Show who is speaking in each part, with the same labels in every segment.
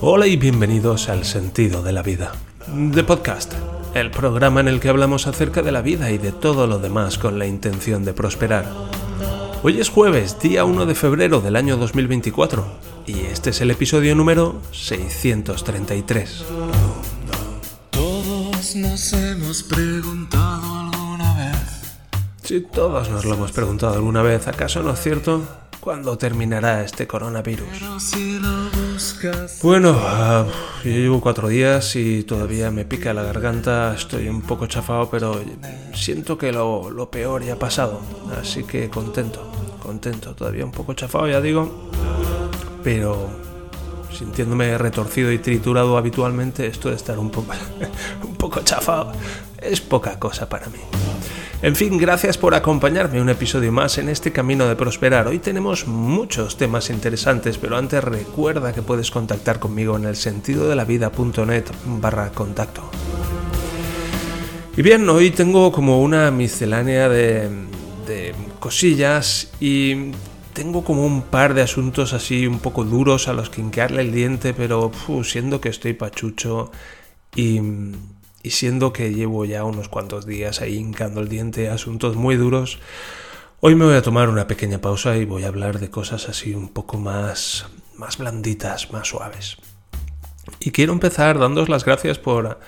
Speaker 1: Hola y bienvenidos al Sentido de la Vida, de Podcast, el programa en el que hablamos acerca de la vida y de todo lo demás con la intención de prosperar. Hoy es jueves, día 1 de febrero del año 2024, y este es el episodio número 633.
Speaker 2: Todos nos hemos preguntado alguna vez.
Speaker 1: Si todos nos lo hemos preguntado alguna vez, ¿acaso no es cierto? ¿Cuándo terminará este coronavirus? Bueno, yo llevo cuatro días y todavía me pica la garganta, estoy un poco chafado, pero siento que lo, lo peor ya ha pasado, así que contento, contento, todavía un poco chafado, ya digo, pero sintiéndome retorcido y triturado habitualmente, esto de estar un poco, un poco chafado es poca cosa para mí. En fin, gracias por acompañarme un episodio más en este camino de prosperar. Hoy tenemos muchos temas interesantes, pero antes recuerda que puedes contactar conmigo en el sentido de la vida.net barra contacto. Y bien, hoy tengo como una miscelánea de, de cosillas y tengo como un par de asuntos así un poco duros a los que hincarle el diente, pero fu, siendo que estoy pachucho y, y siendo que llevo ya unos cuantos días ahí hincando el diente a asuntos muy duros, hoy me voy a tomar una pequeña pausa y voy a hablar de cosas así un poco más, más blanditas, más suaves. Y quiero empezar dándos las gracias por,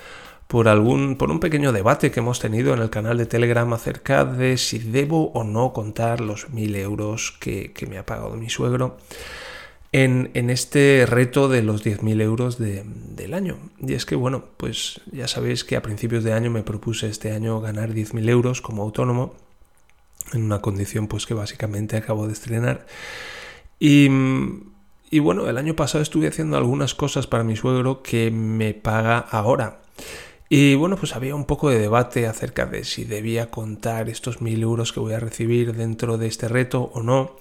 Speaker 1: por, algún, por un pequeño debate que hemos tenido en el canal de Telegram acerca de si debo o no contar los mil euros que, que me ha pagado mi suegro en, este reto de los 10.000 euros de- del año. Y es que, bueno, pues ya sabéis que a principios de año me propuse este año ganar 10.000 euros como autónomo, en una condición pues que básicamente acabo de estrenar. Y, y bueno, el año pasado estuve haciendo algunas cosas para mi suegro que me paga ahora. Y bueno, pues había un poco de debate acerca de si debía contar estos mil euros que voy a recibir dentro de este reto o no.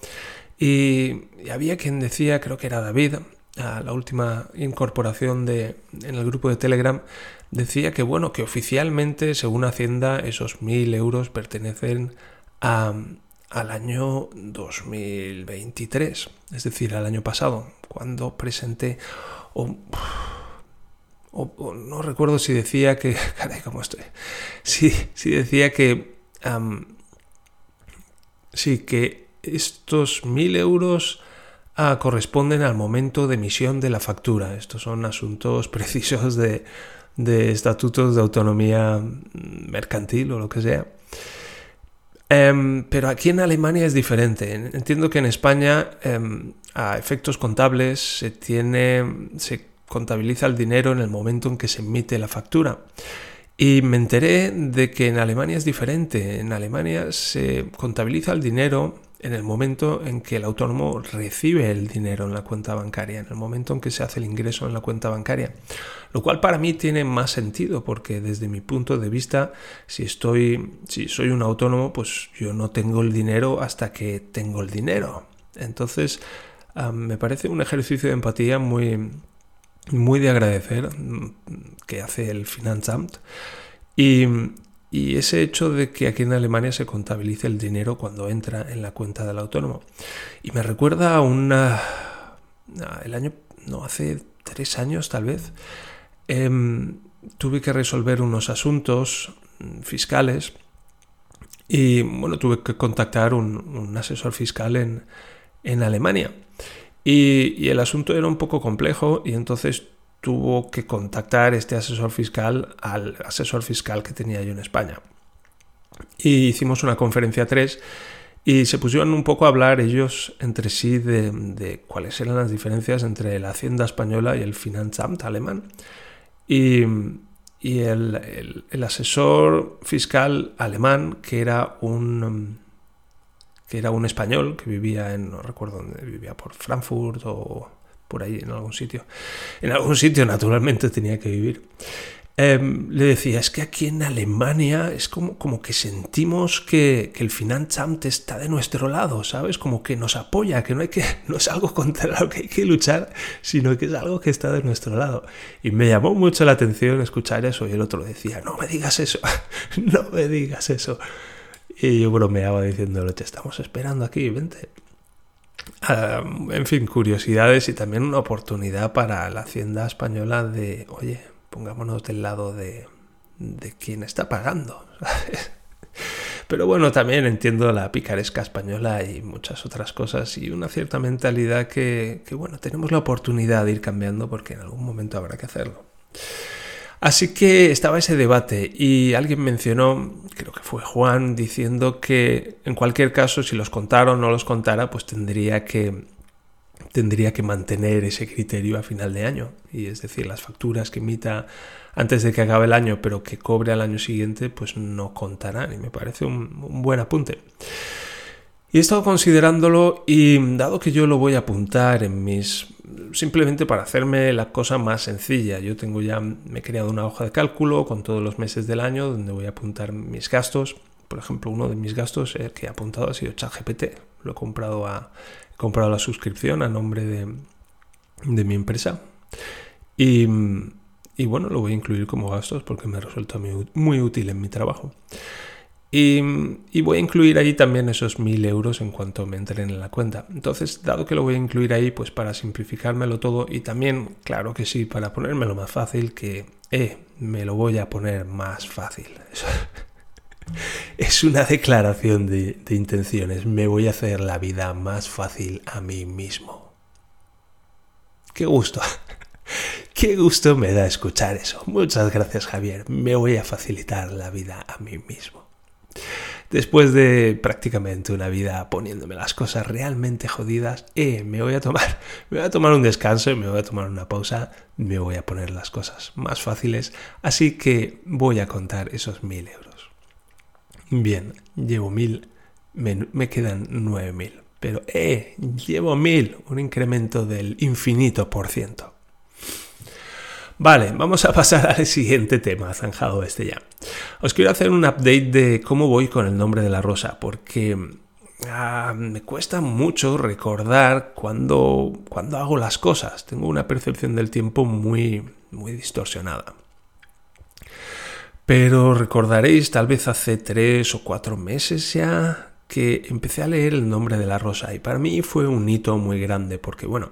Speaker 1: Y, había quien decía, creo que era David, a la última incorporación de, en el grupo de Telegram, decía que bueno, que oficialmente, según Hacienda, esos mil euros pertenecen a, al año 2023, es decir, al año pasado, cuando presenté, o, no recuerdo si decía que, caray, cómo estoy, si, si decía que, sí, que estos mil euros ah, corresponden al momento de emisión de la factura. Estos son asuntos precisos de, de estatutos de autonomía mm, mercantil o lo que sea. Em, pero aquí en Alemania es diferente. Entiendo que en España, em, a efectos contables, se tiene. se contabiliza el dinero en el momento en que se emite la factura. Y me enteré de que en Alemania es diferente. En Alemania se contabiliza el dinero en el momento en que el autónomo recibe el dinero en la cuenta bancaria, en el momento en que se hace el ingreso en la cuenta bancaria. Lo cual para mí tiene más sentido porque desde mi punto de vista, si estoy, si soy un autónomo, pues yo no tengo el dinero hasta que tengo el dinero. Entonces, ah, me parece un ejercicio de empatía muy, muy de agradecer mm, que hace el Finanzamt. Y, y ese hecho de que aquí en Alemania se contabilice el dinero cuando entra en la cuenta del autónomo. Y me recuerda a una... el año... no, hace tres años tal vez. em, tuve que resolver unos asuntos mm, fiscales y bueno, tuve que contactar un, un asesor fiscal en, en Alemania. Y, y el asunto era un poco complejo y entonces tuvo que contactar este asesor fiscal al asesor fiscal que tenía yo en España. Y hicimos una conferencia 3 y se pusieron un poco a hablar ellos entre sí de, cuáles eran las diferencias entre la Hacienda española y el Finanzamt alemán. Y, y el, el- el asesor fiscal alemán, que era un, que era un español que vivía en, no recuerdo dónde vivía, por Frankfurt o por ahí en algún sitio. En algún sitio, naturalmente, tenía que vivir. Em, le decía, es que aquí en Alemania es como, como que sentimos que, que el Finanzamt está de nuestro lado, ¿sabes? Como que nos apoya, que no, hay que no es algo contra lo que hay que luchar, sino que es algo que está de nuestro lado. Y me llamó mucho la atención escuchar eso y el otro decía, no me digas eso, no me digas eso. Y yo bromeaba diciéndole, te estamos esperando aquí, vente. Ah, en fin, curiosidades y también una oportunidad para la hacienda española de, oye, pongámonos del lado de, de quien está pagando. Pero bueno, también entiendo la picaresca española y muchas otras cosas y una cierta mentalidad que, que, bueno, tenemos la oportunidad de ir cambiando porque en algún momento habrá que hacerlo. Así que estaba ese debate y alguien mencionó, creo que fue Juan, diciendo que en cualquier caso, si los contara o no los contara, pues tendría que tendría que mantener ese criterio a final de año. Y es decir, las facturas que emita antes de que acabe el año, pero que cobre al año siguiente, pues no contarán. Y me parece un, buen apunte. Y he estado considerándolo y dado que yo lo voy a apuntar en mis... simplemente para hacerme la cosa más sencilla. Yo tengo ya, me he creado una hoja de cálculo con todos los meses del año donde voy a apuntar mis gastos. Por ejemplo, uno de mis gastos que he apuntado ha sido ChatGPT. Lo he comprado a, comprado la suscripción a nombre de, de mi empresa. Y, y, bueno, lo voy a incluir como gastos porque me ha resultado muy, muy útil en mi trabajo. Y, voy a incluir ahí también esos mil euros en cuanto me entren en la cuenta. Entonces, dado que lo voy a incluir ahí, pues para simplificármelo todo y también, claro que sí, para ponérmelo más fácil, que, eh, me lo voy a poner más fácil. Es una declaración de, intenciones. Me voy a hacer la vida más fácil a mí mismo. Qué gusto. Qué gusto me da escuchar eso. Muchas gracias Javier. Me voy a facilitar la vida a mí mismo. Después de prácticamente una vida poniéndome las cosas realmente jodidas, eh, me voy a tomar, me voy a tomar un descanso, me voy a tomar una pausa, me voy a poner las cosas más fáciles, así que voy a contar esos mil euros. Bien, llevo mil, me, quedan nueve mil. Pero, eh, llevo mil, un incremento del infinito por ciento. Vale, vamos a pasar al siguiente tema, zanjado este ya. Os quiero hacer un update de cómo voy con el nombre de la rosa, porque ah, me cuesta mucho recordar cuando, cuando hago las cosas. Tengo una percepción del tiempo muy, muy distorsionada. Pero recordaréis, tal vez hace tres o cuatro meses ya, que empecé a leer El nombre de la rosa y para mí fue un hito muy grande porque bueno,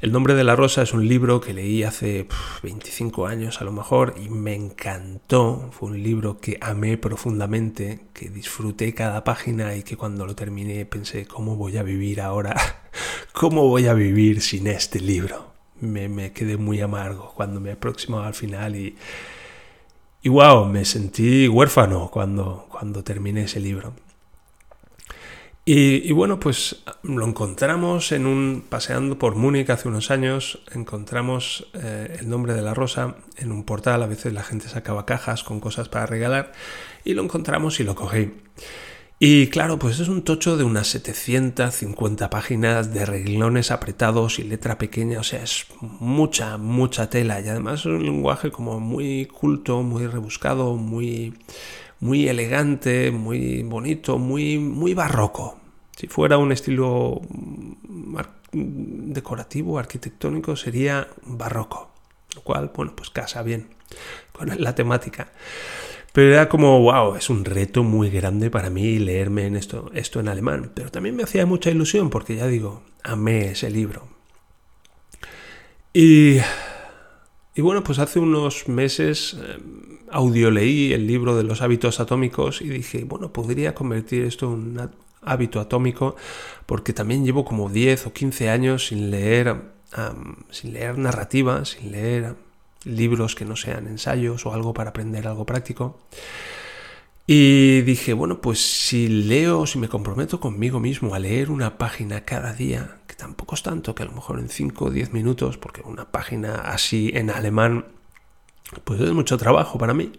Speaker 1: El nombre de la rosa es un libro que leí hace 25 años a lo mejor y me encantó, fue un libro que amé profundamente, que disfruté cada página y que cuando lo terminé pensé cómo voy a vivir ahora, cómo voy a vivir sin este libro. Me, me quedé muy amargo cuando me aproximaba al final y y wow, me sentí huérfano cuando, cuando terminé ese libro. Y, bueno, pues lo encontramos en un paseando por Múnich hace unos años, encontramos eh, el nombre de la rosa en un portal, a veces la gente sacaba cajas con cosas para regalar y lo encontramos y lo cogí. Y claro, pues es un tocho de unas 750 páginas de reglones apretados y letra pequeña, o sea, es mucha, mucha tela y además es un lenguaje como muy culto, muy rebuscado, muy, muy elegante, muy bonito, muy, muy barroco. Si fuera un estilo decorativo, arquitectónico, sería barroco, lo cual, bueno, pues casa bien con la temática. Pero era como, wow, es un reto muy grande para mí leerme esto, esto en alemán. Pero también me hacía mucha ilusión porque ya digo, amé ese libro. Y, y bueno, pues hace unos meses eh, audio leí el libro de los hábitos atómicos y dije, bueno, podría convertir esto en un hábito atómico porque también llevo como 10 o 15 años sin leer, sin leer narrativa, sin leer libros que no sean ensayos o algo para aprender algo práctico. Y dije, bueno, pues si leo, si me comprometo conmigo mismo a leer una página cada día, tampoco es tanto, que a lo mejor en 5 o 10 minutos, porque una página así en alemán, pues es mucho trabajo para mí,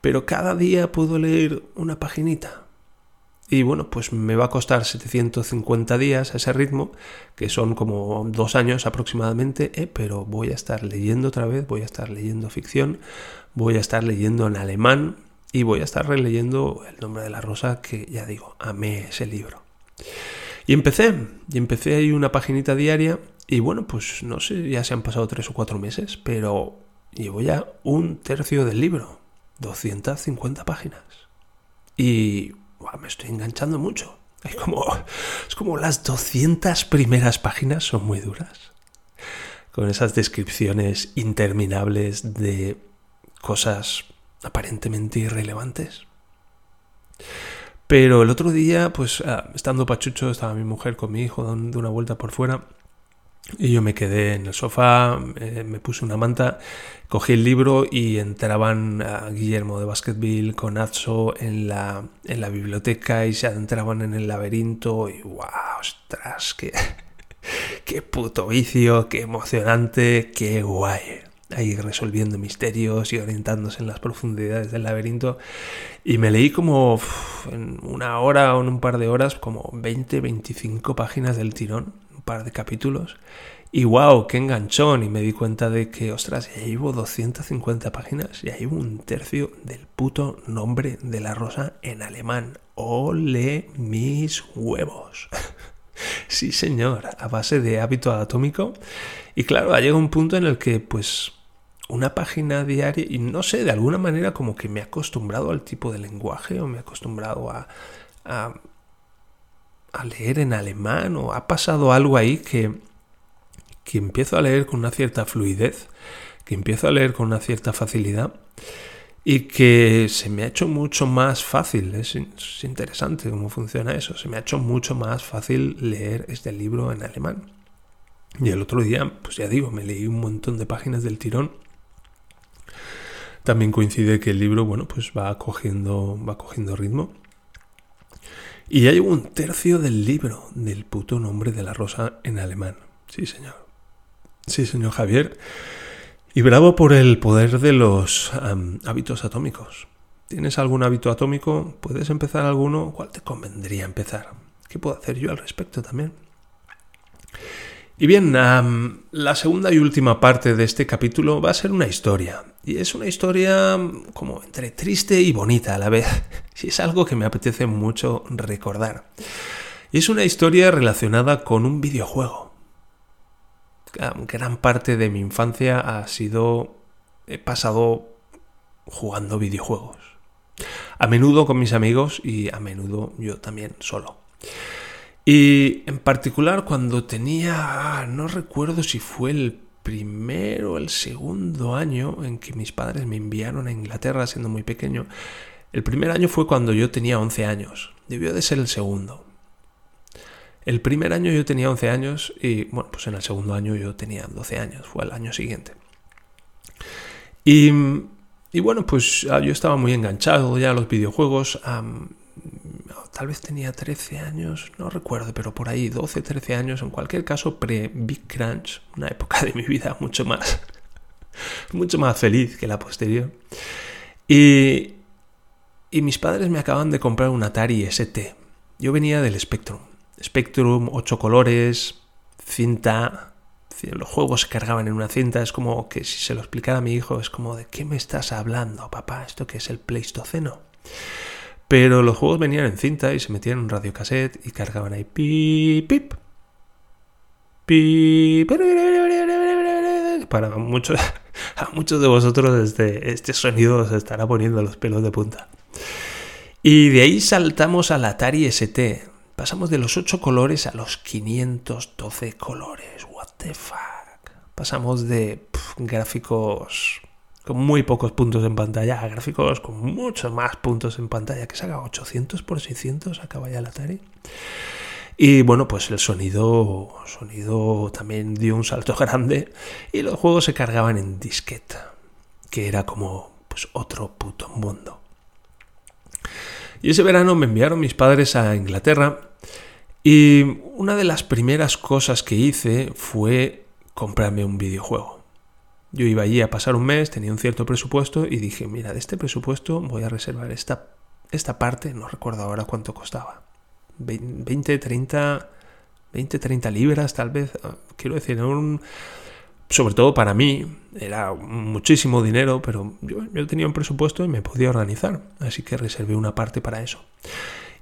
Speaker 1: pero cada día puedo leer una paginita, y bueno, pues me va a costar 750 días a ese ritmo, que son como dos años aproximadamente, eh, pero voy a estar leyendo otra vez, voy a estar leyendo ficción, voy a estar leyendo en alemán y voy a estar releyendo El nombre de la rosa, que ya digo, amé ese libro. Y empecé, y empecé ahí una paginita diaria y bueno, pues no sé, ya se han pasado tres o cuatro meses, pero llevo ya un tercio del libro, 250 páginas. Y me estoy enganchando mucho. Hay como, es como las 200 primeras páginas son muy duras. Con esas descripciones interminables de cosas aparentemente irrelevantes. Pero el otro día, pues ah, estando pachucho, estaba mi mujer con mi hijo dando una vuelta por fuera y yo me quedé en el sofá, me puse una manta, cogí el libro y entraban a Guillermo de Basketville con Atso en la, en la biblioteca y se adentraban en el laberinto y wow, ostras, qué, qué puto vicio, qué emocionante, qué guay. Ahí resolviendo misterios y orientándose en las profundidades del laberinto. Y me leí como en una hora o en un par de horas, como 20, 25 páginas del tirón par de capítulos y wow, qué enganchón. Y me di cuenta de que, ostras, ya llevo 250 páginas, ya llevo un tercio del puto nombre de la rosa en alemán. ¡Ole mis huevos! sí, señor, a base de hábito atómico. Y claro, ha llegado un punto en el que, pues, una página diaria, y no sé, de alguna manera como que me he acostumbrado al tipo de lenguaje o me he acostumbrado a, a leer en alemán o ha pasado algo ahí que, que empiezo a leer con una cierta fluidez, que empiezo a leer con una cierta facilidad y que se me ha hecho mucho más fácil, es, interesante cómo funciona eso, se me ha hecho mucho más fácil leer este libro en alemán. Y el otro día, pues ya digo, me leí un montón de páginas del tirón. También coincide que el libro, bueno, pues va cogiendo, va cogiendo ritmo. Y ya llevo un tercio del libro del puto nombre de la rosa en alemán. Sí, señor. Sí, señor Javier. Y bravo por el poder de los hábitos atómicos. ¿Tienes algún hábito atómico? ¿Puedes empezar alguno? ¿Cuál te convendría empezar? ¿Qué puedo hacer yo al respecto también? Y bien, la segunda y última parte de este capítulo va a ser una historia. Y es una historia como entre triste y bonita a la vez. Y es algo que me apetece mucho recordar. Y es una historia relacionada con un videojuego. Gran parte de mi infancia ha sido... He pasado jugando videojuegos. A menudo con mis amigos y a menudo yo también solo. Y en particular cuando tenía, no recuerdo si fue el primero o el segundo año en que mis padres me enviaron a Inglaterra siendo muy pequeño. El primer año fue cuando yo tenía 11 años. Debió de ser el segundo. El primer año yo tenía 11 años y bueno, pues en el segundo año yo tenía 12 años, fue el año siguiente. Y, y bueno, pues ah, yo estaba muy enganchado ya a los videojuegos tal vez tenía 13 años, no recuerdo, pero por ahí 12, 13 años, en cualquier caso pre-Big Crunch, una época de mi vida mucho más, mucho más feliz que la posterior. Y, y mis padres me acaban de comprar un Atari ST. Yo venía del Spectrum. Spectrum, 8 colores, cinta, los juegos se cargaban en una cinta, es como que si se lo explicara a mi hijo, es como de ¿qué me estás hablando, papá? ¿Esto que es el Pleistoceno? Pero los juegos venían en cinta y se metían en un radiocassette y cargaban ahí pip, pip, pip. Para muchos, a muchos de vosotros este, este sonido se estará poniendo los pelos de punta. Y de ahí saltamos al Atari ST. Pasamos de los 8 colores a los 512 colores. What the fuck. Pasamos de gráficos con muy pocos puntos en pantalla, gráficos con muchos más puntos en pantalla, que saca 800 por 600, acaba ya el Atari. Y bueno, pues el sonido, sonido también dio un salto grande y los juegos se cargaban en disqueta, que era como pues otro puto mundo. Y ese verano me enviaron mis padres a Inglaterra y una de las primeras cosas que hice fue comprarme un videojuego. Yo iba allí a pasar un mes, tenía un cierto presupuesto y dije, mira, de este presupuesto voy a reservar esta, esta parte, no recuerdo ahora cuánto costaba. 20, 30, 20, 30 libras tal vez. Ah, quiero decir, un, sobre todo para mí, era muchísimo dinero, pero yo, yo, tenía un presupuesto y me podía organizar, así que reservé una parte para eso.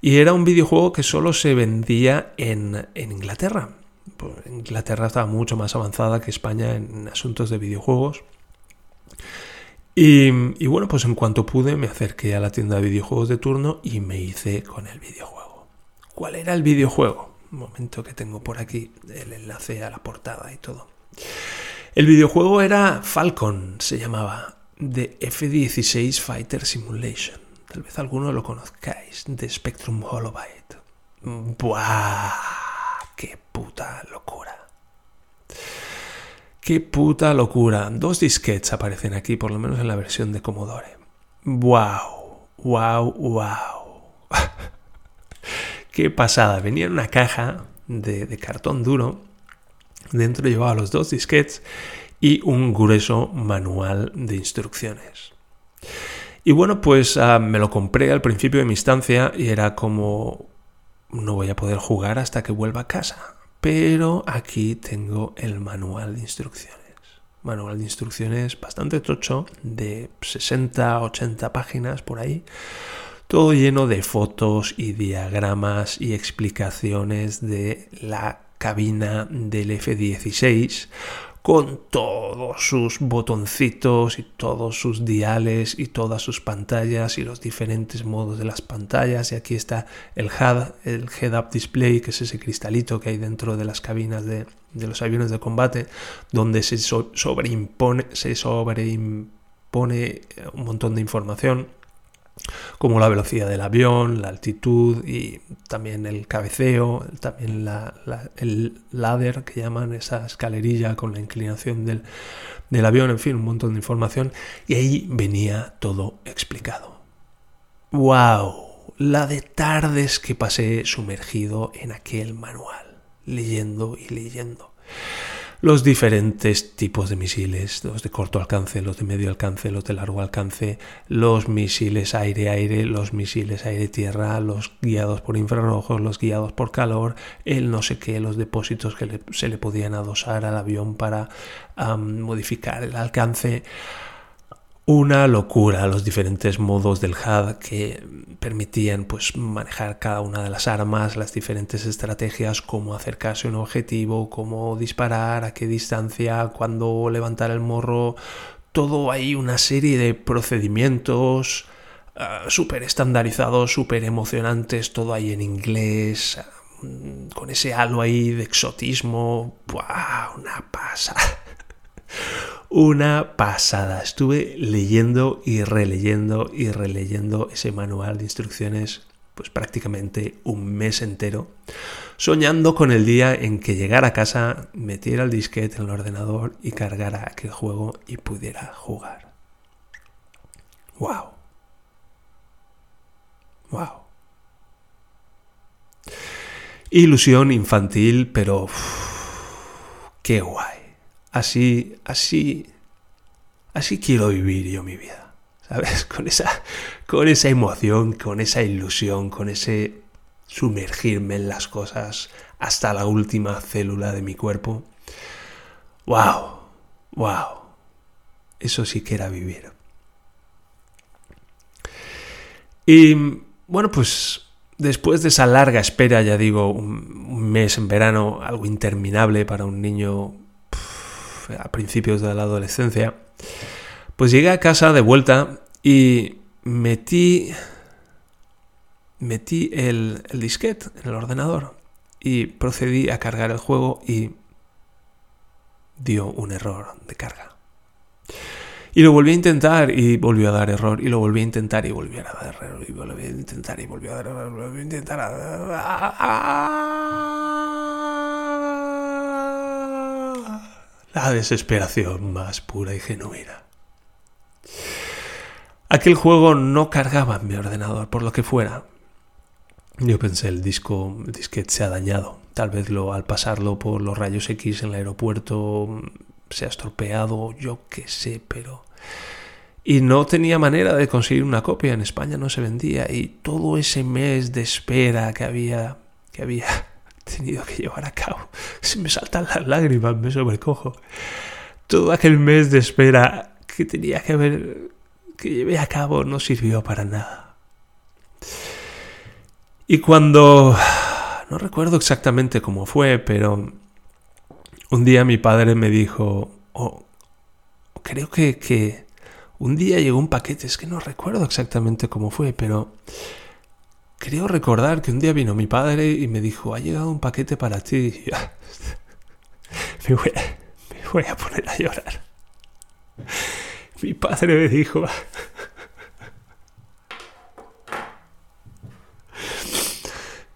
Speaker 1: Y era un videojuego que solo se vendía en, en Inglaterra. Pues, Inglaterra estaba mucho más avanzada que España en asuntos de videojuegos. Y, bueno, pues en cuanto pude me acerqué a la tienda de videojuegos de turno y me hice con el videojuego. ¿Cuál era el videojuego? Un momento que tengo por aquí el enlace a la portada y todo. El videojuego era Falcon, se llamaba, de F-16 Fighter Simulation. Tal vez alguno lo conozcáis, de Spectrum Holobyte. ¡Buah! ¡Qué puta locura! ¡Qué puta locura! Dos disquets aparecen aquí, por lo menos en la versión de Commodore. ¡Wow! ¡Wow! ¡Wow! ¡Qué pasada! Venía en una caja de, cartón duro Dentro llevaba los dos disquets y un grueso manual de instrucciones. Y bueno, pues ah, me lo compré al principio de mi estancia y era como no voy a poder jugar hasta que vuelva a casa. Pero aquí tengo el manual de instrucciones. Manual de instrucciones bastante tocho, de 60, 80 páginas por ahí. Todo lleno de fotos y diagramas y explicaciones de la cabina del F-16 con todos sus botoncitos y todos sus diales y todas sus pantallas y los diferentes modos de las pantallas. Y aquí está el HUD, el Head-Up Display, que es ese cristalito que hay dentro de las cabinas de, los aviones de combate, donde se sobreimpone, se sobreimpone un montón de información como la velocidad del avión, la altitud y también el cabeceo, también el ladder que llaman esa escalerilla con la inclinación del, del avión, en fin, un montón de información y ahí venía todo explicado. ¡Wow! La de tardes que pasé sumergido en aquel manual, leyendo y leyendo los diferentes tipos de misiles, los de corto alcance, los de medio alcance, los de largo alcance, los misiles aire-aire, los misiles aire-tierra, los guiados por infrarrojos, los guiados por calor, el no sé qué, los depósitos que se le podían adosar al avión para modificar el alcance una locura los diferentes modos del HUD que permitían pues manejar cada una de las armas, las diferentes estrategias, cómo acercarse a un objetivo, cómo disparar, a qué distancia, cuándo levantar el morro, todo hay una serie de procedimientos uh, súper estandarizados, súper emocionantes, todo ahí en inglés, mm, con ese halo ahí de exotismo, ¡buah! una pasada una pasada. Estuve leyendo y releyendo y releyendo ese manual de instrucciones pues prácticamente un mes entero, soñando con el día en que llegara a casa, metiera el disquete en el ordenador y cargara aquel juego y pudiera jugar. ¡Wow! ¡Wow! Ilusión infantil, pero... ¡Qué guay! Así, así, así quiero vivir yo mi vida. ¿Sabes? Con esa, con esa emoción, con esa ilusión, con ese sumergirme en las cosas hasta la última célula de mi cuerpo. ¡Wow! ¡Wow! Eso sí que era vivir. Y bueno, pues después de esa larga espera, ya digo, un mes en verano, algo interminable para un niño a principios de la adolescencia, pues llegué a casa de vuelta y metí, metí el, el disquete en el ordenador y procedí a cargar el juego y dio un error de carga. Y lo volví a intentar y volvió a dar error. Y lo volví a intentar y volvió a dar error. Y volví a intentar y volvió a dar error. Volví a intentar. La desesperación más pura y genuina. Aquel juego no cargaba en mi ordenador, por lo que fuera. Yo pensé, el disco, el disquete se ha dañado. Tal vez lo, al pasarlo por los rayos X en el aeropuerto se ha estropeado, yo qué sé, pero... Y no tenía manera de conseguir una copia, en España no se vendía, y todo ese mes de espera que había, que había tenido que llevar a cabo. Se me saltan las lágrimas, me sobrecojo. Todo aquel mes de espera que tenía que haber, que llevé a cabo, no sirvió para nada. Y cuando, no recuerdo exactamente cómo fue, pero un día mi padre me dijo, oh, creo que, que un día llegó un paquete, es que no recuerdo exactamente cómo fue, pero creo recordar que un día vino mi padre y me dijo, ha llegado un paquete para ti. Me, voy a, me voy a poner a llorar. Mi padre me dijo,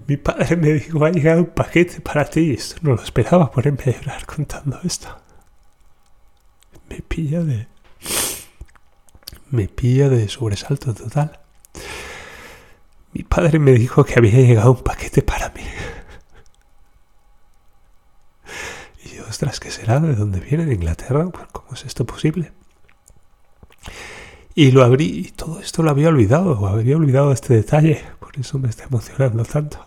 Speaker 1: Mi padre me dijo, ha llegado un paquete para ti. Esto no lo esperaba ponerme a llorar contando esto. Me pilla de... Me pilla de sobresalto total. Mi padre me dijo que había llegado un paquete para mí. Y yo, ostras, ¿qué será? ¿De dónde viene? ¿De Inglaterra? Pues, ¿Cómo es esto posible? Y lo abrí y todo esto lo había olvidado, había olvidado este detalle. Por eso me está emocionando tanto.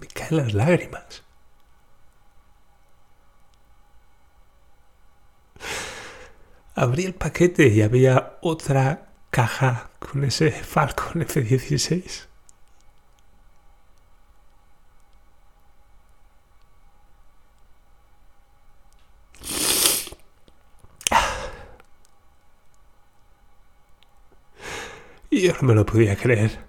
Speaker 1: Me caen las lágrimas. Abrí el paquete y había otra caja con ese Falcon F-16. Y yo no me lo podía creer.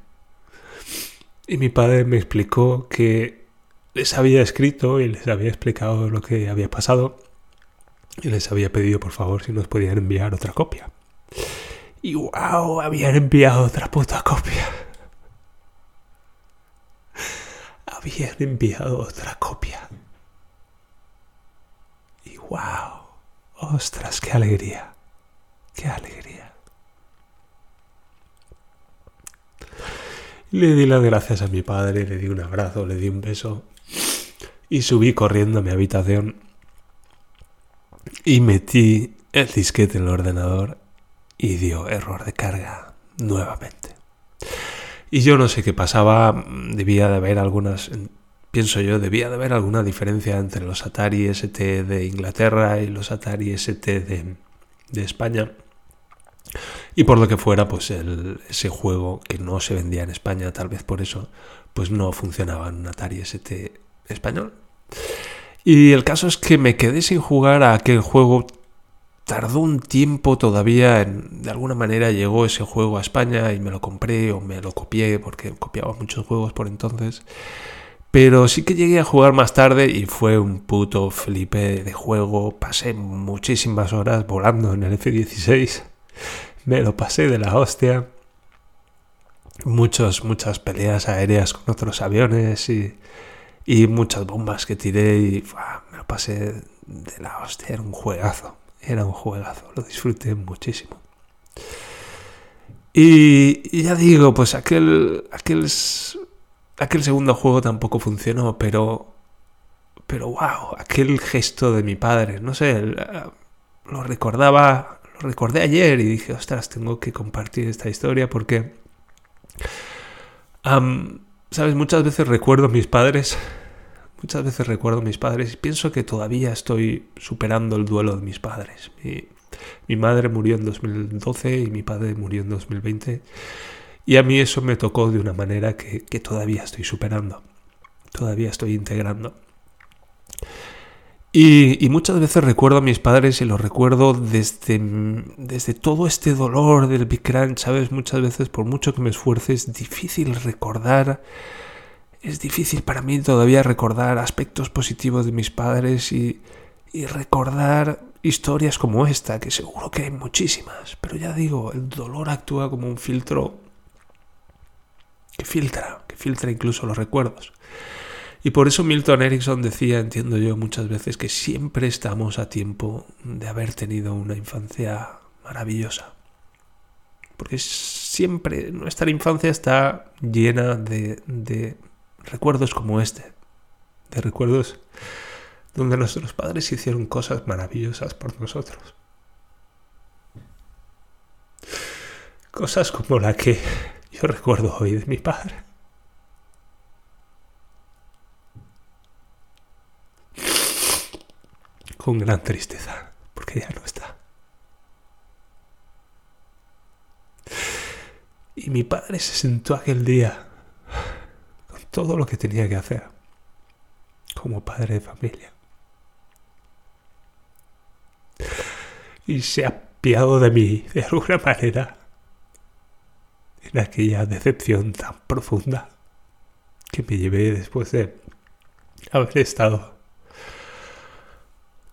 Speaker 1: Y mi padre me explicó que les había escrito y les había explicado lo que había pasado y les había pedido por favor si nos podían enviar otra copia. Y wow, habían enviado otra puta copia. Habían enviado otra copia. Y wow, ostras, qué alegría. Qué alegría. Le di las gracias a mi padre, le di un abrazo, le di un beso y subí corriendo a mi habitación y metí el disquete en el ordenador y dio error de carga nuevamente. Y yo no sé qué pasaba, debía de haber algunas, pienso yo, debía de haber alguna diferencia entre los Atari ST de Inglaterra y los Atari ST de, de España. Y por lo que fuera, pues ese juego que no se vendía en España, tal vez por eso, pues no funcionaba en un Atari ST español. Y el caso es que me quedé sin jugar a aquel juego. Tardó un tiempo todavía, en, de alguna manera llegó ese juego a España y me lo compré o me lo copié porque copiaba muchos juegos por entonces. Pero sí que llegué a jugar más tarde y fue un puto flipe de juego. Pasé muchísimas horas volando en el F-16. Me lo pasé de la hostia. Muchos, muchas peleas aéreas con otros aviones y y muchas bombas que tiré y me lo pasé de la hostia. Era un juegazo, era un juegazo, lo disfruté muchísimo. Y, ya digo, pues aquel, aquel, aquel segundo juego tampoco funcionó, pero, pero wow, aquel gesto de mi padre, no sé, lo recordaba, lo recordé ayer y dije, ostras, tengo que compartir esta historia porque... ¿Sabes? Muchas veces recuerdo a mis padres, muchas veces recuerdo a mis padres y pienso que todavía estoy superando el duelo de mis padres. Mi, madre murió en 2012 y mi padre murió en 2020 y a mí eso me tocó de una manera que, que todavía estoy superando, todavía estoy integrando. Y, muchas veces recuerdo a mis padres y los recuerdo desde, desde todo este dolor del Crunch, ¿sabes? Muchas veces, por mucho que me esfuerce, es difícil recordar, es difícil para mí todavía recordar aspectos positivos de mis padres y, y recordar historias como esta, que seguro que hay muchísimas, pero ya digo, el dolor actúa como un filtro que filtra, que filtra incluso los recuerdos. Y por eso Milton Erickson decía, entiendo yo muchas veces, que siempre estamos a tiempo de haber tenido una infancia maravillosa. Porque siempre nuestra infancia está llena de, recuerdos como este. De recuerdos donde nuestros padres hicieron cosas maravillosas por nosotros. Cosas como la que yo recuerdo hoy de mi padre. Con gran tristeza, porque ya no está. Y mi padre se sentó aquel día con todo lo que tenía que hacer como padre de familia. Y se apiado de mí de alguna manera en aquella decepción tan profunda que me llevé después de haber estado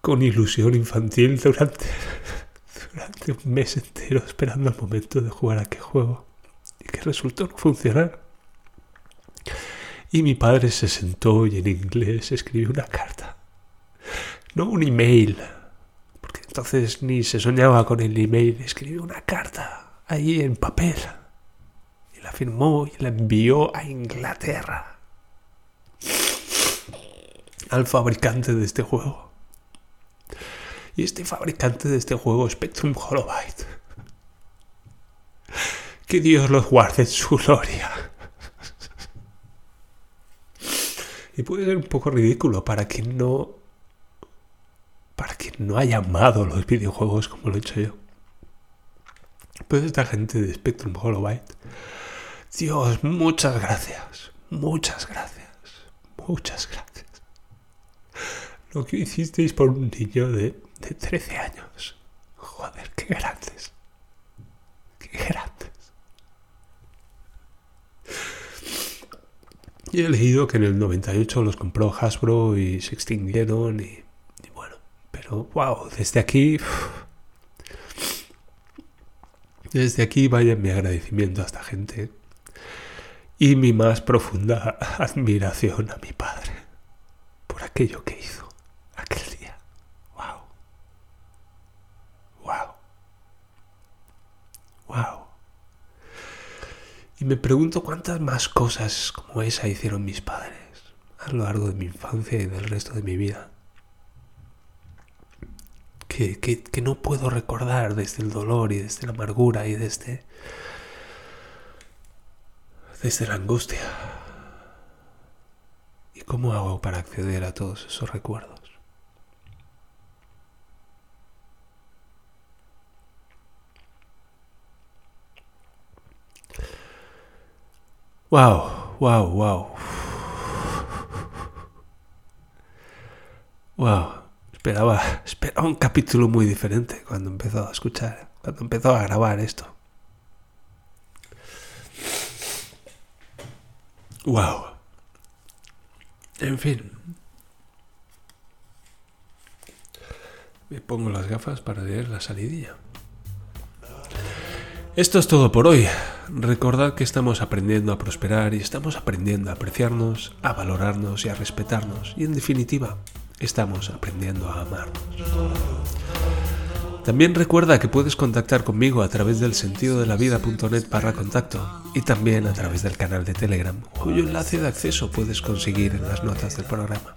Speaker 1: con ilusión infantil durante, durante un mes entero esperando el momento de jugar a aquel juego y que resultó no funcionar. Y mi padre se sentó y en inglés escribió una carta. No un email, porque entonces ni se soñaba con el email. Escribió una carta ahí en papel. Y la firmó y la envió a Inglaterra. Al fabricante de este juego. Y este fabricante de este juego, Spectrum Holobyte. Que Dios los guarde en su gloria. Y puede ser un poco ridículo para quien no. para quien no haya amado los videojuegos como lo he hecho yo. Pues esta gente de Spectrum Holobyte. Dios, muchas gracias. Muchas gracias. Muchas gracias. Lo que hicisteis por un niño de, de 13 años. Joder, qué grandes. Qué grandes. Y he leído que en el 98 los compró Hasbro y se extinguieron y, y bueno, pero wow, desde aquí... Desde aquí vaya mi agradecimiento a esta gente y mi más profunda admiración a mi padre por aquello que hizo aquel día. Wow. Wow. Wow. Y me pregunto cuántas más cosas como esa hicieron mis padres a lo largo de mi infancia y del resto de mi vida. Que, que, que no puedo recordar desde el dolor y desde la amargura y desde, desde la angustia. ¿Y cómo hago para acceder a todos esos recuerdos? Wow, wow, wow. Wow. Esperaba, esperaba un capítulo muy diferente cuando empezó a escuchar, cuando empezó a grabar esto. Wow. En fin. Me pongo las gafas para leer la salidilla. Esto es todo por hoy. Recordad que estamos aprendiendo a prosperar y estamos aprendiendo a apreciarnos, a valorarnos y a respetarnos. Y en definitiva, estamos aprendiendo a amarnos. También recuerda que puedes contactar conmigo a través del sentido de la vida.net barra contacto y también a través del canal de Telegram, cuyo enlace de acceso puedes conseguir en las notas del programa.